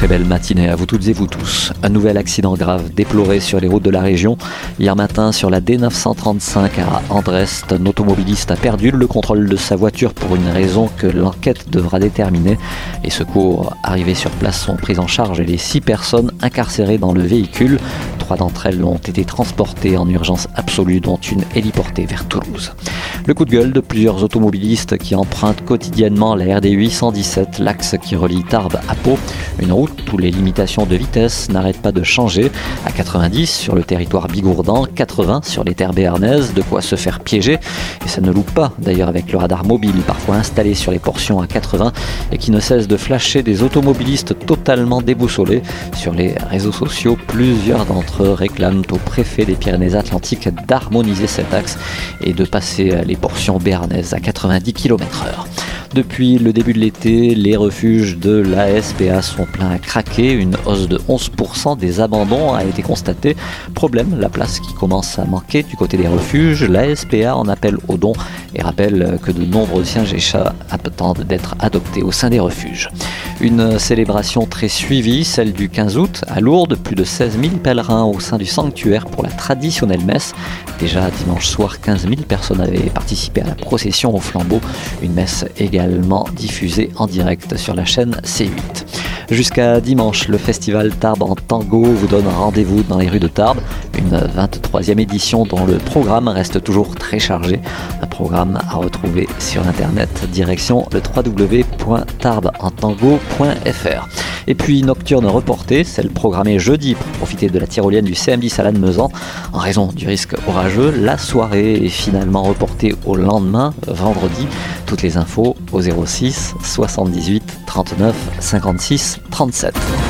Très belle matinée à vous toutes et vous tous. Un nouvel accident grave déploré sur les routes de la région. Hier matin, sur la D935 à Andrest, un automobiliste a perdu le contrôle de sa voiture pour une raison que l'enquête devra déterminer. Les secours arrivés sur place sont pris en charge et les six personnes incarcérées dans le véhicule. Trois d'entre elles ont été transportées en urgence absolue, dont une héliportée vers Toulouse. Le coup de gueule de plusieurs automobilistes qui empruntent quotidiennement la RD 817, l'axe qui relie Tarbes à Pau, une route où les limitations de vitesse n'arrêtent pas de changer. À 90 sur le territoire bigourdan, 80 sur les terres béarnaises, de quoi se faire piéger. Et ça ne loupe pas d'ailleurs avec le radar mobile parfois installé sur les portions à 80 et qui ne cesse de flasher des automobilistes totalement déboussolés. Sur les réseaux sociaux, plusieurs d'entre eux réclament au préfet des Pyrénées-Atlantiques d'harmoniser cet axe et de passer les portions béarnaises à 90 km/h. Depuis le début de l'été, les refuges de l'ASPA sont pleins à craquer. Une hausse de 11% des abandons a été constatée. Problème, la place qui commence à manquer du côté des refuges. L'ASPA en appelle aux dons et rappelle que de nombreux sièges et chats attendent d'être adoptés au sein des refuges. Une célébration très suivie, celle du 15 août à Lourdes. Plus de 16 000 pèlerins au sein du sanctuaire pour la traditionnelle messe. Déjà dimanche soir, 15 000 personnes avaient participé à la procession au flambeau. Une messe également diffusée en direct sur la chaîne C8. Jusqu'à dimanche, le festival Tarbes en tango vous donne rendez-vous dans les rues de Tarbes. Une 23e édition dont le programme reste toujours très chargé. Un programme à retrouver sur internet, direction le www.tarbesentango.fr. Et puis Nocturne reportée, celle programmée jeudi pour profiter de la tyrolienne du CM10 à Lannemezan. En raison du risque orageux, la soirée est finalement reportée au lendemain, vendredi. Toutes les infos au 06 78 39 56 37.